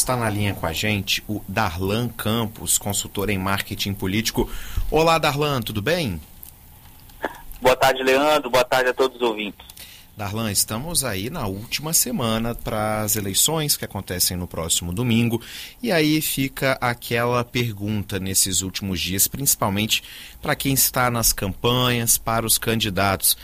Está na linha com a gente o Darlan Campos, consultor em marketing político. Olá, Darlan, tudo bem? Boa tarde, Leandro. Boa tarde a todos os ouvintes. Darlan, estamos aí na última semana para as eleições que acontecem no próximo domingo. E aí fica aquela pergunta nesses últimos dias, principalmente para quem está nas campanhas, para os candidatos.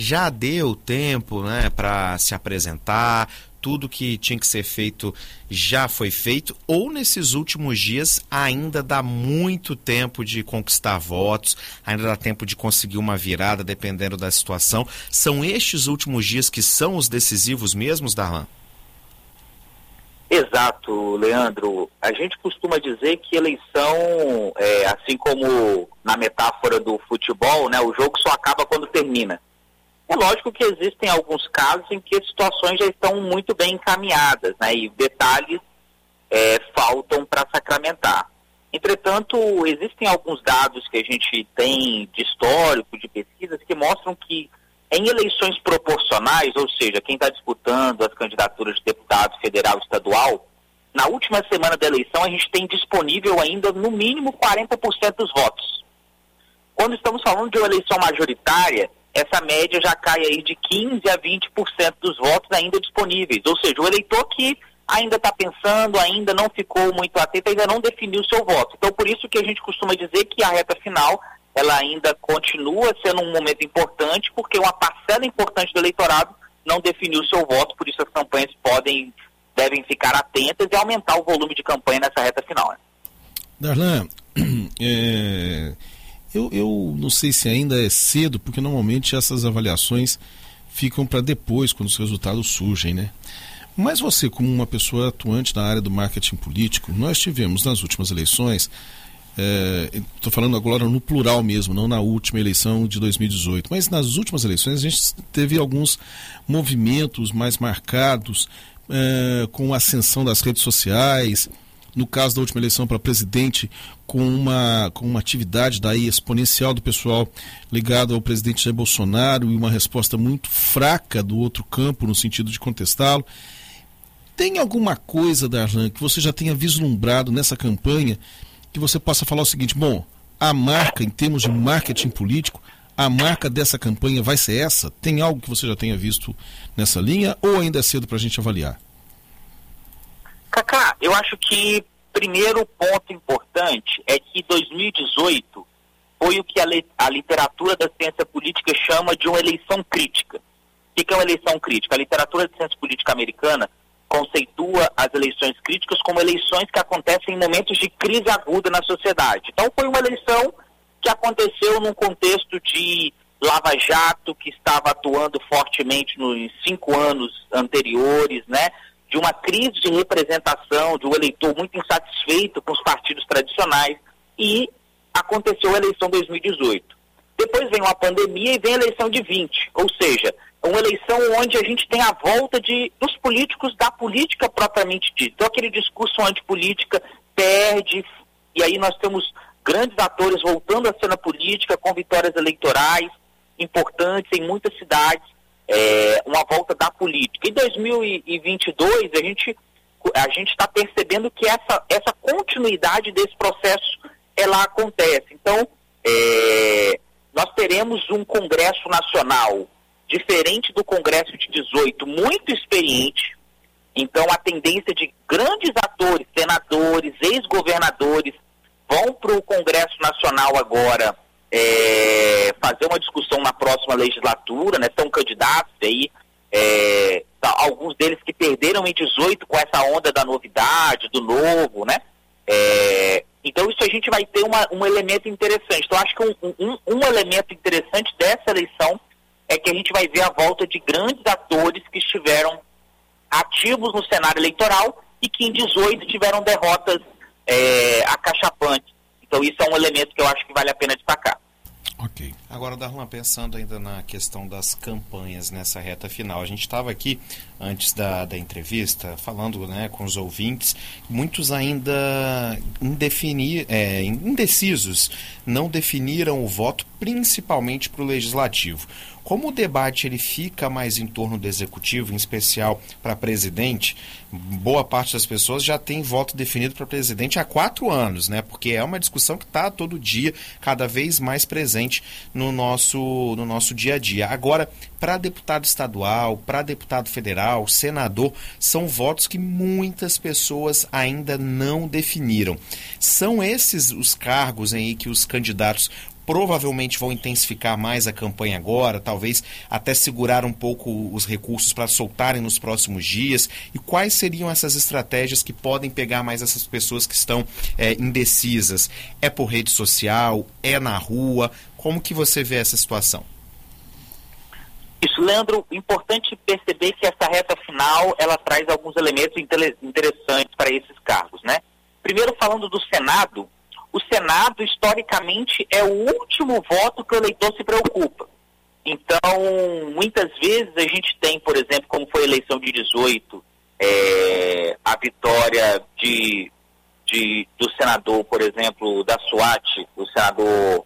Já deu tempo né, para se apresentar? tudo que tinha que ser feito já foi feito, ou nesses últimos dias ainda dá muito tempo de conquistar votos, ainda dá tempo de conseguir uma virada, dependendo da situação. São estes últimos dias que são os decisivos mesmos, Darlan? Exato, Leandro. A gente costuma dizer que eleição, é, assim como na metáfora do futebol, né, o jogo só acaba quando termina. É lógico que existem alguns casos em que as situações já estão muito bem encaminhadas, né, e detalhes é, faltam para sacramentar. Entretanto, existem alguns dados que a gente tem de histórico, de pesquisas, que mostram que em eleições proporcionais, ou seja, quem está disputando as candidaturas de deputado federal e estadual, na última semana da eleição a gente tem disponível ainda no mínimo 40% dos votos. Quando estamos falando de uma eleição majoritária, essa média já cai aí de 15% a 20% dos votos ainda disponíveis. Ou seja, o eleitor que ainda está pensando, ainda não ficou muito atento, ainda não definiu o seu voto. Então, por isso que a gente costuma dizer que a reta final, ela ainda continua sendo um momento importante, porque uma parcela importante do eleitorado não definiu o seu voto, por isso as campanhas podem, devem ficar atentas e aumentar o volume de campanha nessa reta final. Darlan, é eu, eu não sei se ainda é cedo, porque normalmente essas avaliações ficam para depois, quando os resultados surgem, né? Mas você, como uma pessoa atuante na área do marketing político, nós tivemos nas últimas eleições, estou é, falando agora no plural mesmo, não na última eleição de 2018, mas nas últimas eleições a gente teve alguns movimentos mais marcados é, com a ascensão das redes sociais, no caso da última eleição para presidente, com uma, com uma atividade daí exponencial do pessoal ligado ao presidente Jair Bolsonaro e uma resposta muito fraca do outro campo no sentido de contestá-lo. Tem alguma coisa, Darlan, que você já tenha vislumbrado nessa campanha que você possa falar o seguinte: bom, a marca, em termos de marketing político, a marca dessa campanha vai ser essa? Tem algo que você já tenha visto nessa linha ou ainda é cedo para a gente avaliar? Eu acho que primeiro ponto importante é que 2018 foi o que a, a literatura da ciência política chama de uma eleição crítica. O que é uma eleição crítica? A literatura da ciência política americana conceitua as eleições críticas como eleições que acontecem em momentos de crise aguda na sociedade. Então foi uma eleição que aconteceu num contexto de Lava Jato, que estava atuando fortemente nos cinco anos anteriores, né? De uma crise de representação, de um eleitor muito insatisfeito com os partidos tradicionais, e aconteceu a eleição 2018. Depois vem uma pandemia e vem a eleição de 20, ou seja, uma eleição onde a gente tem a volta de, dos políticos da política propriamente dita. Então aquele discurso antipolítica perde, e aí nós temos grandes atores voltando à cena política com vitórias eleitorais importantes em muitas cidades é, uma volta da política. Em 2022, a gente a gente está percebendo que essa, essa continuidade desse processo ela acontece. Então, é, nós teremos um Congresso Nacional diferente do Congresso de 18, muito experiente. Então, a tendência de grandes atores, senadores, ex-governadores, vão para o Congresso Nacional agora é, fazer uma discussão na próxima legislatura, né? São candidatos aí, é, tá, alguns deles que perderam em 18 com essa onda da novidade, do novo, né? É, então isso a gente vai ter uma, um elemento interessante. Então acho que um, um, um elemento interessante dessa eleição é que a gente vai ver a volta de grandes atores que estiveram ativos no cenário eleitoral e que em 18 tiveram derrotas é, acachapantes. Então isso é um elemento que eu acho que vale a pena destacar. Ok. Agora, Darlan, pensando ainda na questão das campanhas nessa reta final, a gente estava aqui antes da, da entrevista, falando né, com os ouvintes, muitos ainda indefinir, é, indecisos, não definiram o voto principalmente para o legislativo. Como o debate ele fica mais em torno do executivo, em especial para presidente, boa parte das pessoas já tem voto definido para presidente há quatro anos, né? Porque é uma discussão que está todo dia, cada vez mais presente no nosso, no nosso dia a dia. Agora, para deputado estadual, para deputado federal, senador, são votos que muitas pessoas ainda não definiram. São esses os cargos aí que os candidatos provavelmente vão intensificar mais a campanha agora, talvez até segurar um pouco os recursos para soltarem nos próximos dias? E quais seriam essas estratégias que podem pegar mais essas pessoas que estão é, indecisas? É por rede social? É na rua? Como que você vê essa situação? Isso, Leandro, importante perceber que essa reta final ela traz alguns elementos interessantes para esses cargos, né? Primeiro, falando do Senado, o Senado, historicamente, é o último voto que o eleitor se preocupa. Então, muitas vezes a gente tem, por exemplo, como foi a eleição de 18, é, a vitória de, de, do senador, por exemplo, da SWAT, o senador.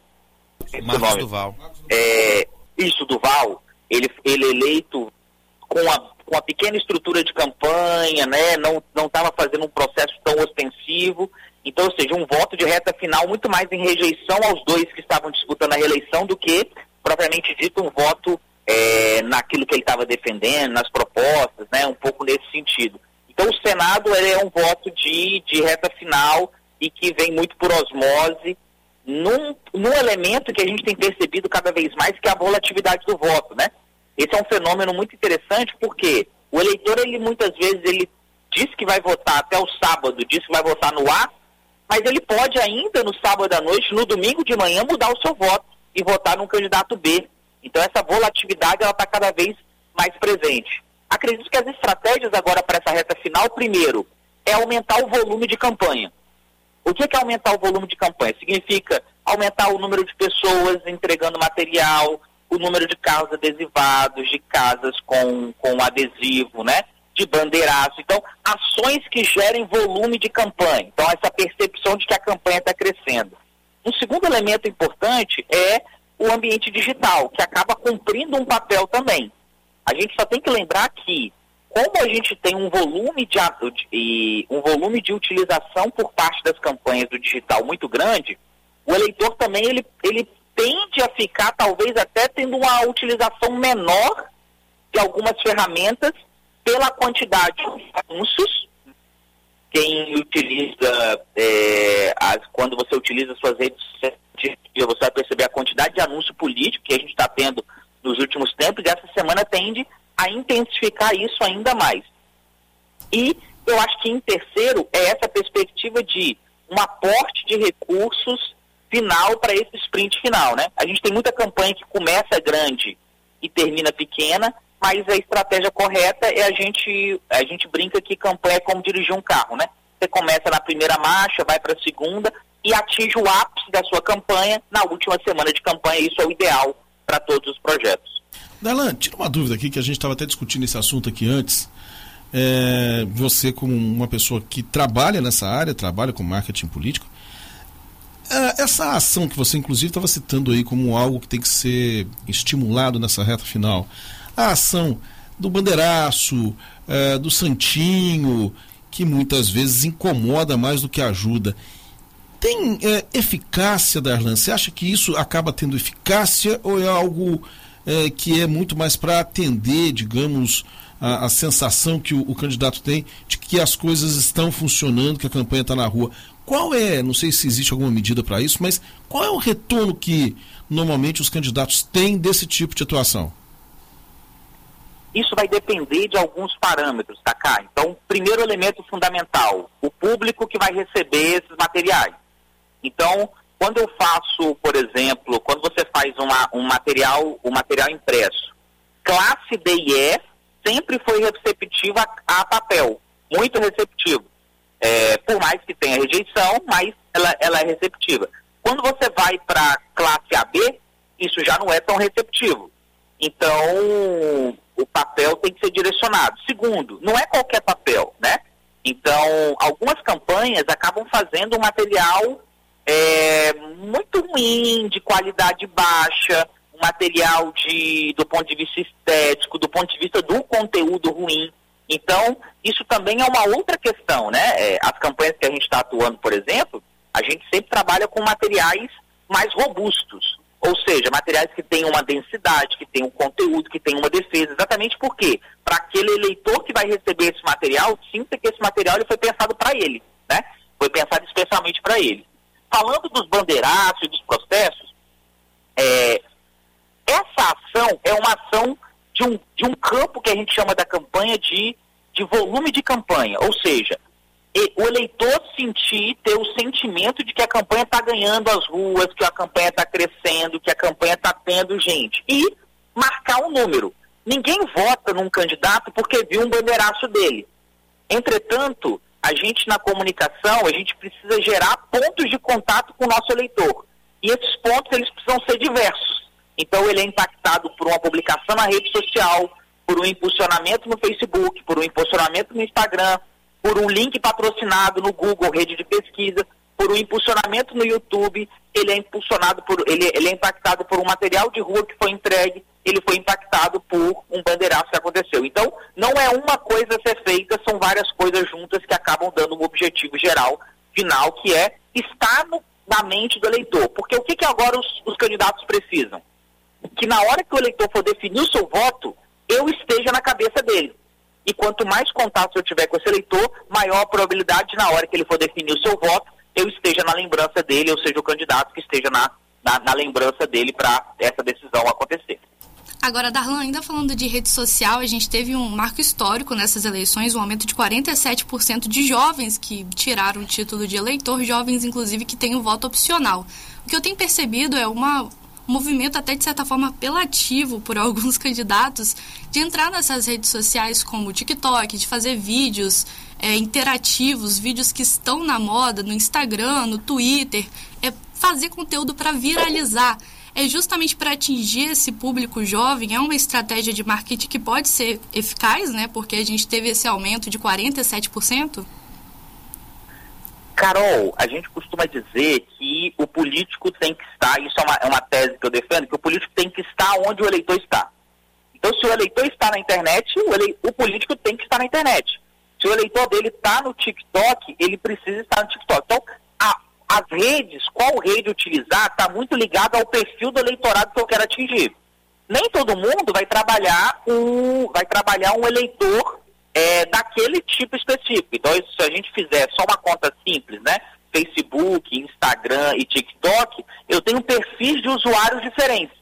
Marcos Duval. É, isso, Duval, ele, ele eleito com a, com a pequena estrutura de campanha, né, não estava fazendo um processo tão ostensivo. Então, ou seja, um voto de reta final muito mais em rejeição aos dois que estavam disputando a reeleição do que, propriamente dito, um voto é, naquilo que ele estava defendendo, nas propostas, né, um pouco nesse sentido. Então, o Senado é um voto de, de reta final e que vem muito por osmose num, num elemento que a gente tem percebido cada vez mais, que é a volatilidade do voto, né? Esse é um fenômeno muito interessante porque o eleitor, ele muitas vezes, ele diz que vai votar até o sábado, diz que vai votar no A, mas ele pode ainda no sábado à noite, no domingo de manhã, mudar o seu voto e votar num candidato B. Então essa volatilidade ela está cada vez mais presente. Acredito que as estratégias agora para essa reta final, primeiro, é aumentar o volume de campanha. O que é aumentar o volume de campanha? Significa aumentar o número de pessoas entregando material, o número de carros adesivados, de casas com, com adesivo, né? De bandeiraço. Então, ações que gerem volume de campanha. Então, essa percepção de que a campanha está crescendo. Um segundo elemento importante é o ambiente digital, que acaba cumprindo um papel também. A gente só tem que lembrar que, como a gente tem um volume de, de um volume de utilização por parte das campanhas do digital muito grande, o eleitor também ele, ele tende a ficar talvez até tendo uma utilização menor de algumas ferramentas pela quantidade de anúncios. Quem utiliza, é, as, quando você utiliza suas redes sociais, você vai perceber a quantidade de anúncio político que a gente está tendo nos últimos tempos, e essa semana tende a intensificar isso ainda mais. E eu acho que em terceiro é essa perspectiva de um aporte de recursos final para esse sprint final, né? A gente tem muita campanha que começa grande e termina pequena, mas a estratégia correta é a gente a gente brinca que campanha é como dirigir um carro, né? Você começa na primeira marcha, vai para a segunda e atinge o ápice da sua campanha na última semana de campanha. Isso é o ideal para todos os projetos. Darlan, tira uma dúvida aqui que a gente estava até discutindo esse assunto aqui antes. É, você como uma pessoa que trabalha nessa área, trabalha com marketing político, essa ação que você inclusive estava citando aí como algo que tem que ser estimulado nessa reta final, a ação do bandeiraço, é, do santinho, que muitas vezes incomoda mais do que ajuda. Tem é, eficácia, Darlan? Você acha que isso acaba tendo eficácia ou é algo é, que é muito mais para atender, digamos, a, a sensação que o, o, candidato tem de que as coisas estão funcionando, que a campanha está na rua? Qual é, não sei se existe alguma medida para isso, mas qual é o retorno que normalmente os candidatos têm desse tipo de atuação? Isso vai depender de alguns parâmetros, tá? Então, primeiro elemento fundamental, o público que vai receber esses materiais. Então, quando eu faço, por exemplo, quando você faz uma, um material, um material impresso, classe D e E sempre foi receptiva a, a papel, muito receptivo. É, por mais que tenha rejeição, mas ela, ela é receptiva. Quando você vai para classe AB, isso já não é tão receptivo. Então, o papel tem que ser direcionado. Segundo, não é qualquer papel, né? Então, algumas campanhas acabam fazendo um material é, muito ruim, de qualidade baixa, um material de, do ponto de vista estético, do ponto de vista do conteúdo ruim. Então, isso também é uma outra questão, né? É, as campanhas que a gente está atuando, por exemplo, a gente sempre trabalha com materiais mais robustos. Ou seja, materiais que têm uma densidade, que têm um conteúdo, que têm uma defesa. Exatamente por quê? Para aquele eleitor que vai receber esse material, sinta que esse material ele foi pensado para ele, né? Foi pensado especialmente para ele. Falando dos bandeiraços e dos processos, é, essa ação é uma ação de um, de um campo que a gente chama da campanha de, de volume de campanha. Ou seja, o eleitor sentir, ter o sentimento de que a campanha está ganhando as ruas, que a campanha está crescendo, que a campanha está tendo gente. E marcar um número. Ninguém vota num candidato porque viu um bandeiraço dele. Entretanto, a gente na comunicação, a gente precisa gerar pontos de contato com o nosso eleitor. E esses pontos, eles precisam ser diversos. Então, ele é impactado por uma publicação na rede social, por um impulsionamento no Facebook, por um impulsionamento no Instagram, por um link patrocinado no Google, rede de pesquisa, por um impulsionamento no YouTube, ele é impulsionado por, ele, ele é impactado por um material de rua que foi entregue, ele foi impactado por um bandeiraço que aconteceu. Então, não é uma coisa a ser feita, são várias coisas juntas que acabam dando um objetivo geral, final, que é estar no, na mente do eleitor. Porque o que, que agora os, os candidatos precisam? Que na hora que o eleitor for definir o seu voto, eu esteja na cabeça dele. E quanto mais contato eu tiver com esse eleitor, maior a probabilidade na hora que ele for definir o seu voto, eu esteja na lembrança dele, ou seja, o candidato que esteja na, na, na lembrança dele para essa decisão acontecer. Agora, Darlan, ainda falando de rede social, a gente teve um marco histórico nessas eleições, um aumento de 47% de jovens que tiraram o título de eleitor, jovens, inclusive, que têm o voto opcional. O que eu tenho percebido é uma um movimento até de certa forma apelativo por alguns candidatos de entrar nessas redes sociais como o TikTok, de fazer vídeos é, interativos, vídeos que estão na moda no Instagram, no Twitter, é fazer conteúdo para viralizar. É justamente para atingir esse público jovem, é uma estratégia de marketing que pode ser eficaz, né? Porque a gente teve esse aumento de 47%. Carol, a gente costuma dizer que o político tem que estar, isso é uma, é uma tese que eu defendo, que o político tem que estar onde o eleitor está. Então, se o eleitor está na internet, o, ele, o político tem que estar na internet. Se o eleitor dele está no TikTok, ele precisa estar no TikTok. Então, a, as redes, qual rede utilizar, está muito ligado ao perfil do eleitorado que eu quero atingir. Nem todo mundo vai trabalhar um, vai trabalhar um eleitor é, daquele tipo específico. Então, se a gente fizer só uma conta simples, né? Facebook, Instagram e TikTok, eu tenho perfis de usuários diferentes.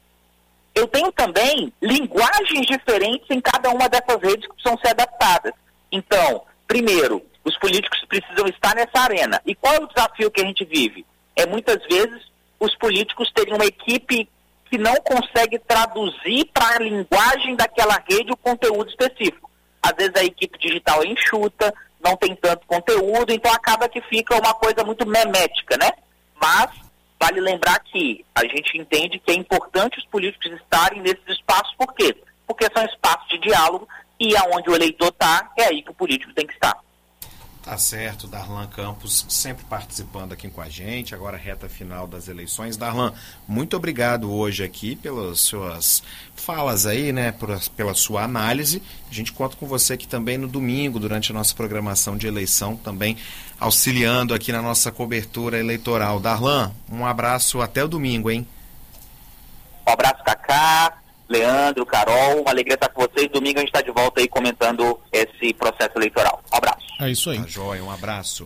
Eu tenho também linguagens diferentes em cada uma dessas redes que precisam ser adaptadas. Então, primeiro, os políticos precisam estar nessa arena. E qual é o desafio que a gente vive? É muitas vezes os políticos terem uma equipe que não consegue traduzir para a linguagem daquela rede o conteúdo específico às vezes a equipe digital é enxuta, não tem tanto conteúdo, então acaba que fica uma coisa muito memética, né? Mas vale lembrar que a gente entende que é importante os políticos estarem nesses espaços, por quê? Porque são espaços de diálogo e aonde o eleitor está, é aí que o político tem que estar. Tá certo, Darlan Campos sempre participando aqui com a gente, agora reta final das eleições. Darlan, muito obrigado hoje aqui pelas suas falas aí, né, pela sua análise. A gente conta com você aqui também no domingo, durante a nossa programação de eleição, também auxiliando aqui na nossa cobertura eleitoral. Darlan, um abraço até o domingo, hein? Um abraço, Cacá. Leandro, Carol, uma alegria estar com vocês. Domingo a gente está de volta aí comentando esse processo eleitoral. Um abraço. É isso aí. Tá joia, um abraço.